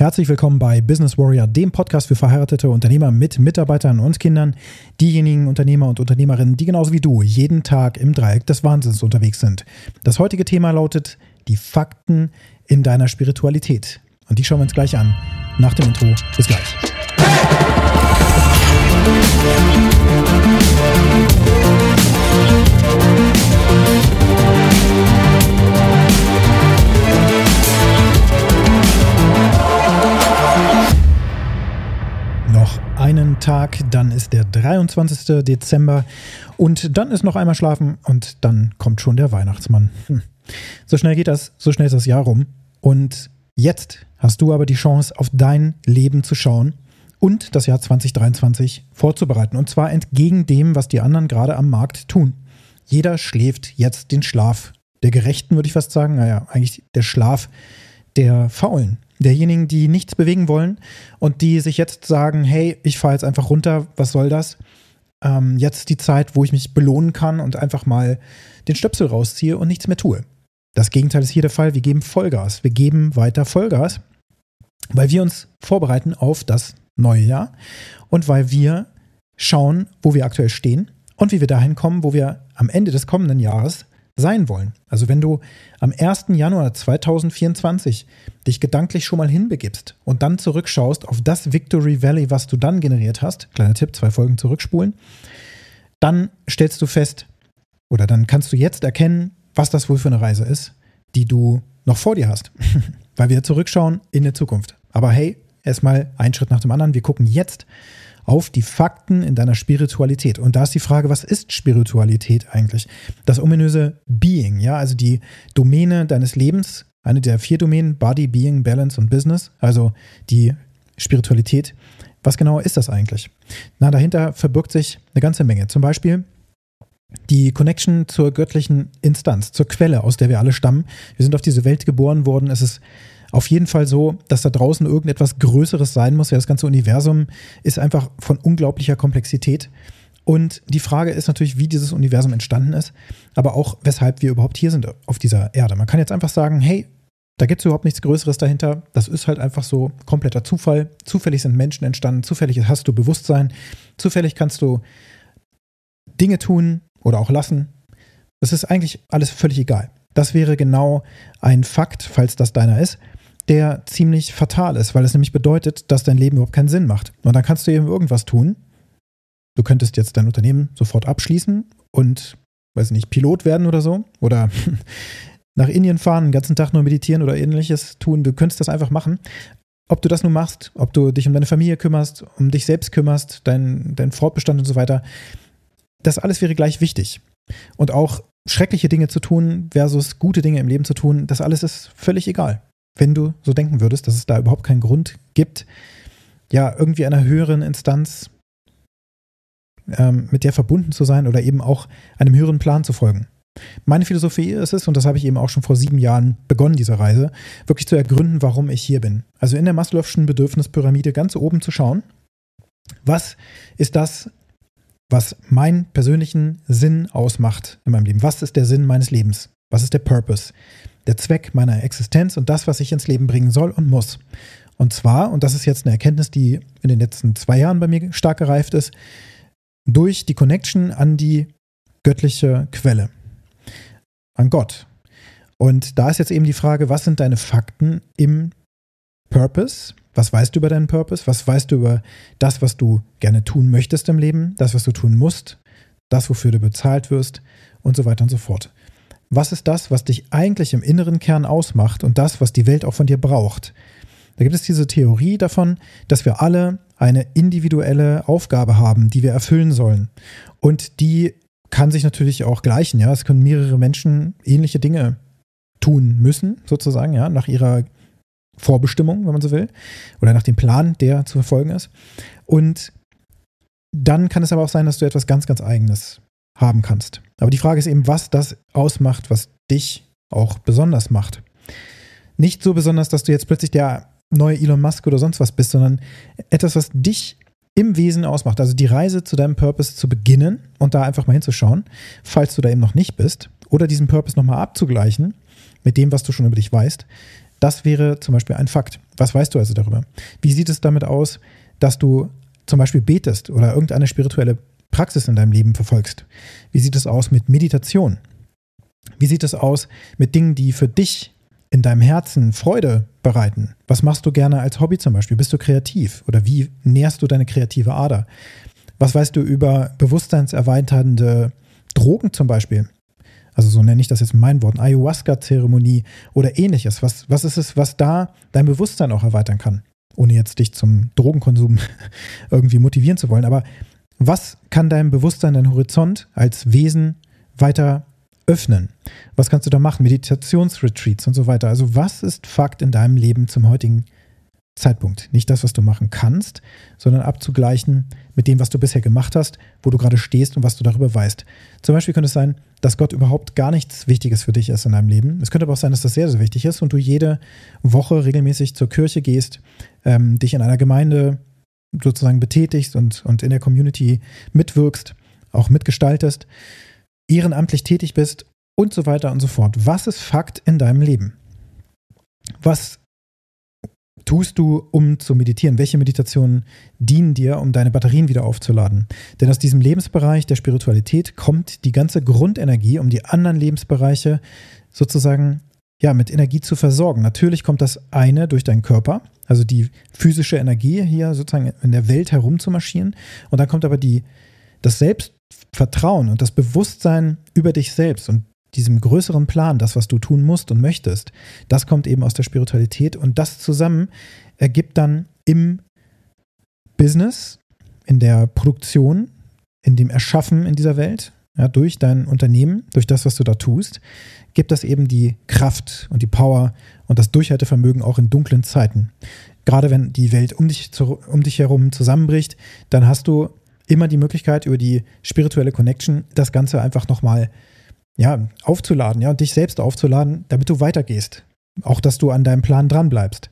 Herzlich willkommen bei Business Warrior, dem Podcast für verheiratete Unternehmer mit Mitarbeitern und Kindern. Diejenigen Unternehmer und Unternehmerinnen, die genauso wie du jeden Tag im Dreieck des Wahnsinns unterwegs sind. Das heutige Thema lautet die Fakten in deiner Spiritualität. Und die schauen wir uns gleich an. Nach dem Intro. Bis gleich. Noch dann ist der 23. Dezember und dann ist noch einmal schlafen und dann kommt schon der Weihnachtsmann. Hm. So schnell geht das, so schnell ist das Jahr rum. Und jetzt hast du aber die Chance, auf dein Leben zu schauen und das Jahr 2023 vorzubereiten. Und zwar entgegen dem, was die anderen gerade am Markt tun. Jeder schläft jetzt den Schlaf der Gerechten, würde ich fast sagen. Naja, eigentlich der Schlaf der Faulen. Derjenigen, die nichts bewegen wollen und die sich jetzt sagen, hey, ich fahre jetzt einfach runter, was soll das? Ähm, jetzt die Zeit, wo ich mich belohnen kann und einfach mal den Stöpsel rausziehe und nichts mehr tue. Das Gegenteil ist hier der Fall. Wir geben Vollgas. Wir geben weiter Vollgas, weil wir uns vorbereiten auf das neue Jahr und weil wir schauen, wo wir aktuell stehen und wie wir dahin kommen, wo wir am Ende des kommenden Jahres sein wollen. Also wenn du am 1. Januar 2024 dich gedanklich schon mal hinbegibst und dann zurückschaust auf das Victory Valley, was du dann generiert hast, kleiner Tipp, zwei Folgen zurückspulen, dann stellst du fest oder dann kannst du jetzt erkennen, was das wohl für eine Reise ist, die du noch vor dir hast, weil wir zurückschauen in der Zukunft. Aber hey, erstmal ein Schritt nach dem anderen. Wir gucken jetzt auf die Fakten in deiner Spiritualität. Und da ist die Frage, was ist Spiritualität eigentlich? Das ominöse Being, ja, also die Domäne deines Lebens, eine der vier Domänen, Body, Being, Balance und Business, also die Spiritualität. Was genau ist das eigentlich? Na, dahinter verbirgt sich eine ganze Menge. Zum Beispiel die Connection zur göttlichen Instanz, zur Quelle, aus der wir alle stammen. Wir sind auf diese Welt geboren worden. Es ist auf jeden Fall so, dass da draußen irgendetwas Größeres sein muss. Ja, das ganze Universum ist einfach von unglaublicher Komplexität. Und die Frage ist natürlich, wie dieses Universum entstanden ist, aber auch, weshalb wir überhaupt hier sind auf dieser Erde. Man kann jetzt einfach sagen, hey, da gibt es überhaupt nichts Größeres dahinter. Das ist halt einfach so kompletter Zufall. Zufällig sind Menschen entstanden, zufällig hast du Bewusstsein, zufällig kannst du Dinge tun oder auch lassen. Das ist eigentlich alles völlig egal. Das wäre genau ein Fakt, falls das deiner ist, der ziemlich fatal ist, weil es nämlich bedeutet, dass dein Leben überhaupt keinen Sinn macht. Und dann kannst du eben irgendwas tun. Du könntest jetzt dein Unternehmen sofort abschließen und, weiß nicht, Pilot werden oder so. Oder nach Indien fahren, den ganzen Tag nur meditieren oder ähnliches tun. Du könntest das einfach machen. Ob du das nun machst, ob du dich um deine Familie kümmerst, um dich selbst kümmerst, dein, dein Fortbestand und so weiter, das alles wäre gleich wichtig. Und auch schreckliche Dinge zu tun versus gute Dinge im Leben zu tun, das alles ist völlig egal wenn du so denken würdest, dass es da überhaupt keinen Grund gibt, ja, irgendwie einer höheren Instanz ähm, mit der verbunden zu sein oder eben auch einem höheren Plan zu folgen. Meine Philosophie ist es, und das habe ich eben auch schon vor sieben Jahren begonnen, diese Reise, wirklich zu ergründen, warum ich hier bin. Also in der Maslow'schen Bedürfnispyramide ganz oben zu schauen, was ist das, was meinen persönlichen Sinn ausmacht in meinem Leben? Was ist der Sinn meines Lebens? Was ist der Purpose? der Zweck meiner Existenz und das, was ich ins Leben bringen soll und muss. Und zwar, und das ist jetzt eine Erkenntnis, die in den letzten zwei Jahren bei mir stark gereift ist, durch die Connection an die göttliche Quelle, an Gott. Und da ist jetzt eben die Frage, was sind deine Fakten im Purpose? Was weißt du über deinen Purpose? Was weißt du über das, was du gerne tun möchtest im Leben? Das, was du tun musst? Das, wofür du bezahlt wirst? Und so weiter und so fort. Was ist das, was dich eigentlich im inneren Kern ausmacht und das, was die Welt auch von dir braucht? Da gibt es diese Theorie davon, dass wir alle eine individuelle Aufgabe haben, die wir erfüllen sollen. Und die kann sich natürlich auch gleichen, ja. Es können mehrere Menschen ähnliche Dinge tun müssen, sozusagen, ja, nach ihrer Vorbestimmung, wenn man so will, oder nach dem Plan, der zu verfolgen ist. Und dann kann es aber auch sein, dass du etwas ganz, ganz Eigenes haben kannst. Aber die Frage ist eben, was das ausmacht, was dich auch besonders macht. Nicht so besonders, dass du jetzt plötzlich der neue Elon Musk oder sonst was bist, sondern etwas, was dich im Wesen ausmacht. Also die Reise zu deinem Purpose zu beginnen und da einfach mal hinzuschauen, falls du da eben noch nicht bist, oder diesen Purpose nochmal abzugleichen mit dem, was du schon über dich weißt. Das wäre zum Beispiel ein Fakt. Was weißt du also darüber? Wie sieht es damit aus, dass du zum Beispiel betest oder irgendeine spirituelle Praxis in deinem Leben verfolgst? Wie sieht es aus mit Meditation? Wie sieht es aus mit Dingen, die für dich in deinem Herzen Freude bereiten? Was machst du gerne als Hobby zum Beispiel? Bist du kreativ oder wie nährst du deine kreative Ader? Was weißt du über bewusstseinserweiternde Drogen zum Beispiel? Also so nenne ich das jetzt in meinen Worten, Ayahuasca-Zeremonie oder ähnliches. Was, was ist es, was da dein Bewusstsein auch erweitern kann? Ohne jetzt dich zum Drogenkonsum irgendwie motivieren zu wollen. Aber was kann dein Bewusstsein, dein Horizont als Wesen weiter öffnen? Was kannst du da machen? Meditationsretreats und so weiter. Also was ist Fakt in deinem Leben zum heutigen Zeitpunkt? Nicht das, was du machen kannst, sondern abzugleichen mit dem, was du bisher gemacht hast, wo du gerade stehst und was du darüber weißt. Zum Beispiel könnte es sein, dass Gott überhaupt gar nichts Wichtiges für dich ist in deinem Leben. Es könnte aber auch sein, dass das sehr, sehr wichtig ist und du jede Woche regelmäßig zur Kirche gehst, ähm, dich in einer Gemeinde sozusagen betätigst und, und in der Community mitwirkst, auch mitgestaltest ehrenamtlich tätig bist und so weiter und so fort. Was ist Fakt in deinem Leben? Was tust du, um zu meditieren? Welche Meditationen dienen dir, um deine Batterien wieder aufzuladen? Denn aus diesem Lebensbereich der Spiritualität kommt die ganze Grundenergie, um die anderen Lebensbereiche sozusagen ja, mit Energie zu versorgen. Natürlich kommt das eine durch deinen Körper, also die physische Energie hier sozusagen in der Welt herumzumarschieren. Und dann kommt aber die, das Selbst Vertrauen und das Bewusstsein über dich selbst und diesem größeren Plan, das, was du tun musst und möchtest, das kommt eben aus der Spiritualität und das zusammen ergibt dann im Business, in der Produktion, in dem Erschaffen in dieser Welt, ja, durch dein Unternehmen, durch das, was du da tust, gibt das eben die Kraft und die Power und das Durchhaltevermögen auch in dunklen Zeiten. Gerade wenn die Welt um dich, zu, um dich herum zusammenbricht, dann hast du immer die Möglichkeit, über die spirituelle Connection das Ganze einfach nochmal ja, aufzuladen, ja, und dich selbst aufzuladen, damit du weitergehst. Auch, dass du an deinem Plan dranbleibst.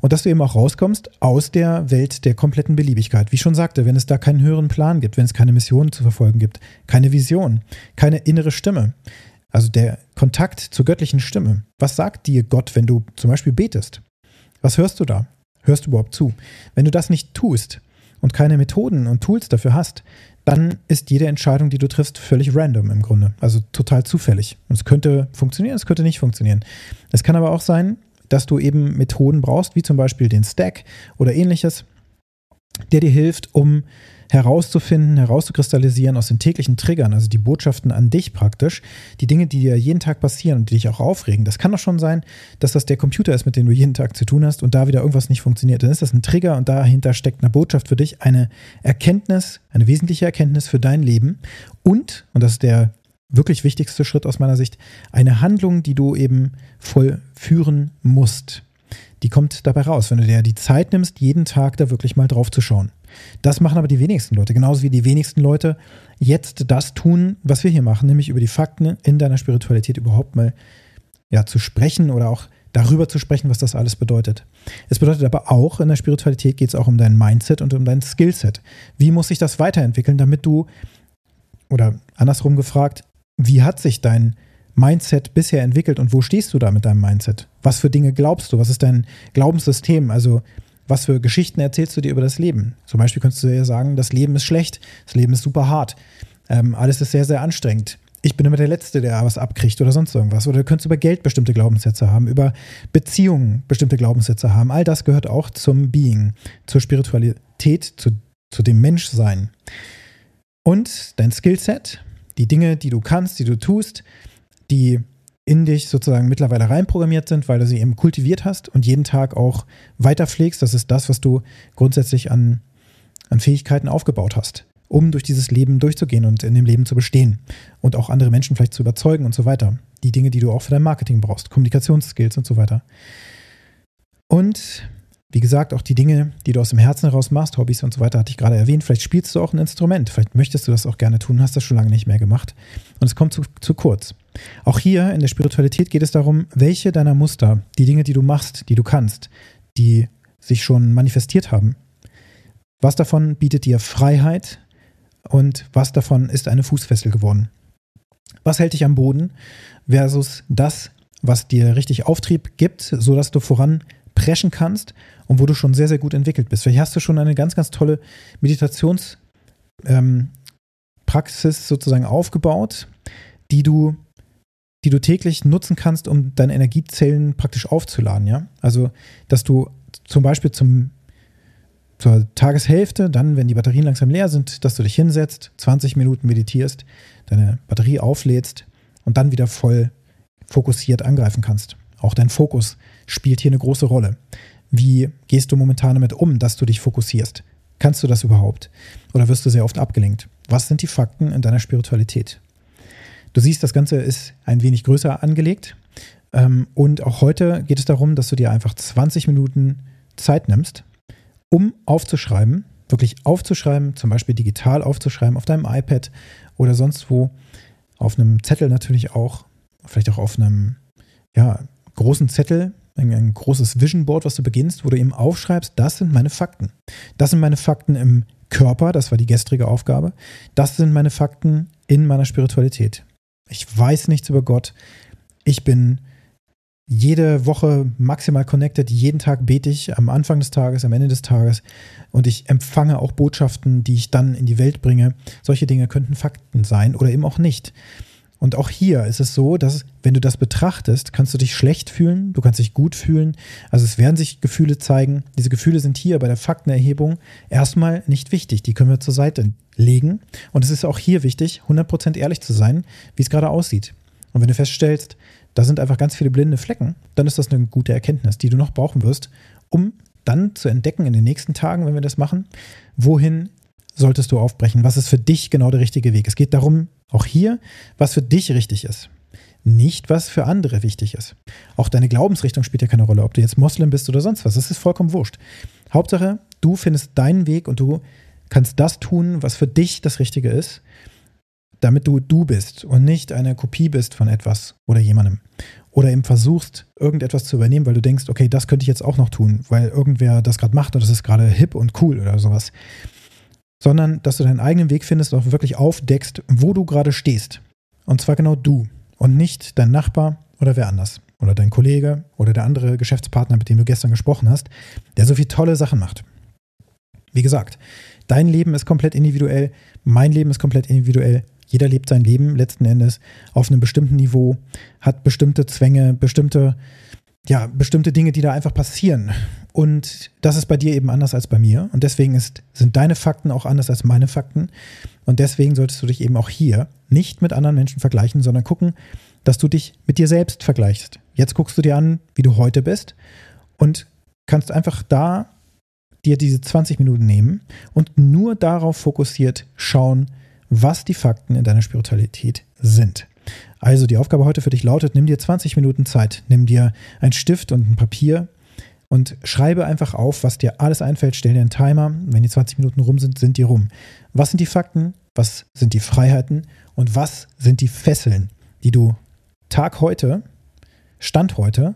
Und dass du eben auch rauskommst aus der Welt der kompletten Beliebigkeit. Wie schon sagte, wenn es da keinen höheren Plan gibt, wenn es keine Mission zu verfolgen gibt, keine Vision, keine innere Stimme, also der Kontakt zur göttlichen Stimme. Was sagt dir Gott, wenn du zum Beispiel betest? Was hörst du da? Hörst du überhaupt zu? Wenn du das nicht tust, und keine Methoden und Tools dafür hast, dann ist jede Entscheidung, die du triffst, völlig random im Grunde. Also total zufällig. Und es könnte funktionieren, es könnte nicht funktionieren. Es kann aber auch sein, dass du eben Methoden brauchst, wie zum Beispiel den Stack oder ähnliches, der dir hilft, um herauszufinden, herauszukristallisieren aus den täglichen Triggern, also die Botschaften an dich praktisch, die Dinge, die dir jeden Tag passieren und die dich auch aufregen. Das kann doch schon sein, dass das der Computer ist, mit dem du jeden Tag zu tun hast und da wieder irgendwas nicht funktioniert. Dann ist das ein Trigger und dahinter steckt eine Botschaft für dich, eine Erkenntnis, eine wesentliche Erkenntnis für dein Leben und, und das ist der wirklich wichtigste Schritt aus meiner Sicht, eine Handlung, die du eben vollführen musst. Die kommt dabei raus, wenn du dir die Zeit nimmst, jeden Tag da wirklich mal drauf zu schauen. Das machen aber die wenigsten Leute, genauso wie die wenigsten Leute jetzt das tun, was wir hier machen, nämlich über die Fakten in deiner Spiritualität überhaupt mal ja, zu sprechen oder auch darüber zu sprechen, was das alles bedeutet. Es bedeutet aber auch, in der Spiritualität geht es auch um dein Mindset und um dein Skillset. Wie muss sich das weiterentwickeln, damit du, oder andersrum gefragt, wie hat sich dein Mindset bisher entwickelt und wo stehst du da mit deinem Mindset? Was für Dinge glaubst du? Was ist dein Glaubenssystem? Also was für Geschichten erzählst du dir über das Leben? Zum Beispiel könntest du ja sagen, das Leben ist schlecht, das Leben ist super hart, ähm, alles ist sehr, sehr anstrengend. Ich bin immer der Letzte, der was abkriegt oder sonst irgendwas. Oder du könntest über Geld bestimmte Glaubenssätze haben, über Beziehungen bestimmte Glaubenssätze haben. All das gehört auch zum Being, zur Spiritualität, zu, zu dem Menschsein. Und dein Skillset, die Dinge, die du kannst, die du tust, die in dich sozusagen mittlerweile reinprogrammiert sind, weil du sie eben kultiviert hast und jeden Tag auch weiter pflegst. Das ist das, was du grundsätzlich an, an Fähigkeiten aufgebaut hast, um durch dieses Leben durchzugehen und in dem Leben zu bestehen und auch andere Menschen vielleicht zu überzeugen und so weiter. Die Dinge, die du auch für dein Marketing brauchst, Kommunikationsskills und so weiter. Und wie gesagt, auch die Dinge, die du aus dem Herzen heraus machst, Hobbys und so weiter, hatte ich gerade erwähnt. Vielleicht spielst du auch ein Instrument. Vielleicht möchtest du das auch gerne tun, hast das schon lange nicht mehr gemacht. Und es kommt zu, zu kurz. Auch hier in der Spiritualität geht es darum, welche deiner Muster, die Dinge, die du machst, die du kannst, die sich schon manifestiert haben, was davon bietet dir Freiheit und was davon ist eine Fußfessel geworden? Was hält dich am Boden versus das, was dir richtig Auftrieb gibt, sodass du voran preschen kannst und wo du schon sehr, sehr gut entwickelt bist. Vielleicht hast du schon eine ganz, ganz tolle Meditationspraxis ähm, sozusagen aufgebaut, die du, die du täglich nutzen kannst, um deine Energiezellen praktisch aufzuladen. Ja? Also, dass du zum Beispiel zum, zur Tageshälfte, dann, wenn die Batterien langsam leer sind, dass du dich hinsetzt, 20 Minuten meditierst, deine Batterie auflädst und dann wieder voll fokussiert angreifen kannst. Auch dein Fokus spielt hier eine große Rolle. Wie gehst du momentan damit um, dass du dich fokussierst? Kannst du das überhaupt? Oder wirst du sehr oft abgelenkt? Was sind die Fakten in deiner Spiritualität? Du siehst, das Ganze ist ein wenig größer angelegt. Ähm, und auch heute geht es darum, dass du dir einfach 20 Minuten Zeit nimmst, um aufzuschreiben, wirklich aufzuschreiben, zum Beispiel digital aufzuschreiben, auf deinem iPad oder sonst wo, auf einem Zettel natürlich auch, vielleicht auch auf einem ja, großen Zettel, ein, ein großes Vision Board, was du beginnst, wo du eben aufschreibst, das sind meine Fakten. Das sind meine Fakten im Körper, das war die gestrige Aufgabe. Das sind meine Fakten in meiner Spiritualität. Ich weiß nichts über Gott. Ich bin jede Woche maximal connected. Jeden Tag bete ich am Anfang des Tages, am Ende des Tages. Und ich empfange auch Botschaften, die ich dann in die Welt bringe. Solche Dinge könnten Fakten sein oder eben auch nicht. Und auch hier ist es so, dass wenn du das betrachtest, kannst du dich schlecht fühlen, du kannst dich gut fühlen. Also es werden sich Gefühle zeigen. Diese Gefühle sind hier bei der Faktenerhebung erstmal nicht wichtig. Die können wir zur Seite legen. Und es ist auch hier wichtig, 100% ehrlich zu sein, wie es gerade aussieht. Und wenn du feststellst, da sind einfach ganz viele blinde Flecken, dann ist das eine gute Erkenntnis, die du noch brauchen wirst, um dann zu entdecken in den nächsten Tagen, wenn wir das machen, wohin solltest du aufbrechen? Was ist für dich genau der richtige Weg? Es geht darum, auch hier, was für dich richtig ist. Nicht, was für andere wichtig ist. Auch deine Glaubensrichtung spielt ja keine Rolle, ob du jetzt Moslem bist oder sonst was. Das ist vollkommen wurscht. Hauptsache, du findest deinen Weg und du kannst das tun, was für dich das Richtige ist, damit du du bist und nicht eine Kopie bist von etwas oder jemandem. Oder eben versuchst, irgendetwas zu übernehmen, weil du denkst, okay, das könnte ich jetzt auch noch tun, weil irgendwer das gerade macht und das ist gerade hip und cool oder sowas sondern dass du deinen eigenen Weg findest und auch wirklich aufdeckst, wo du gerade stehst. Und zwar genau du und nicht dein Nachbar oder wer anders oder dein Kollege oder der andere Geschäftspartner, mit dem du gestern gesprochen hast, der so viele tolle Sachen macht. Wie gesagt, dein Leben ist komplett individuell, mein Leben ist komplett individuell. Jeder lebt sein Leben letzten Endes auf einem bestimmten Niveau, hat bestimmte Zwänge, bestimmte, ja, bestimmte Dinge, die da einfach passieren. Und das ist bei dir eben anders als bei mir. Und deswegen ist, sind deine Fakten auch anders als meine Fakten. Und deswegen solltest du dich eben auch hier nicht mit anderen Menschen vergleichen, sondern gucken, dass du dich mit dir selbst vergleichst. Jetzt guckst du dir an, wie du heute bist und kannst einfach da dir diese 20 Minuten nehmen und nur darauf fokussiert schauen, was die Fakten in deiner Spiritualität sind. Also die Aufgabe heute für dich lautet, nimm dir 20 Minuten Zeit, nimm dir einen Stift und ein Papier und schreibe einfach auf, was dir alles einfällt. Stell dir einen Timer. Wenn die 20 Minuten rum sind, sind die rum. Was sind die Fakten? Was sind die Freiheiten? Und was sind die Fesseln, die du Tag heute, Stand heute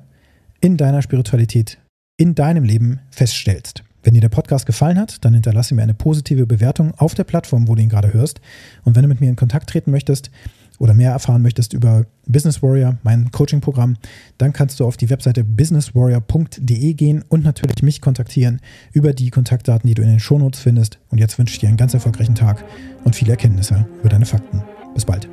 in deiner Spiritualität, in deinem Leben feststellst? Wenn dir der Podcast gefallen hat, dann hinterlasse mir eine positive Bewertung auf der Plattform, wo du ihn gerade hörst. Und wenn du mit mir in Kontakt treten möchtest, oder mehr erfahren möchtest über Business Warrior, mein Coaching-Programm, dann kannst du auf die Webseite businesswarrior.de gehen und natürlich mich kontaktieren über die Kontaktdaten, die du in den Shownotes findest. Und jetzt wünsche ich dir einen ganz erfolgreichen Tag und viele Erkenntnisse über deine Fakten. Bis bald.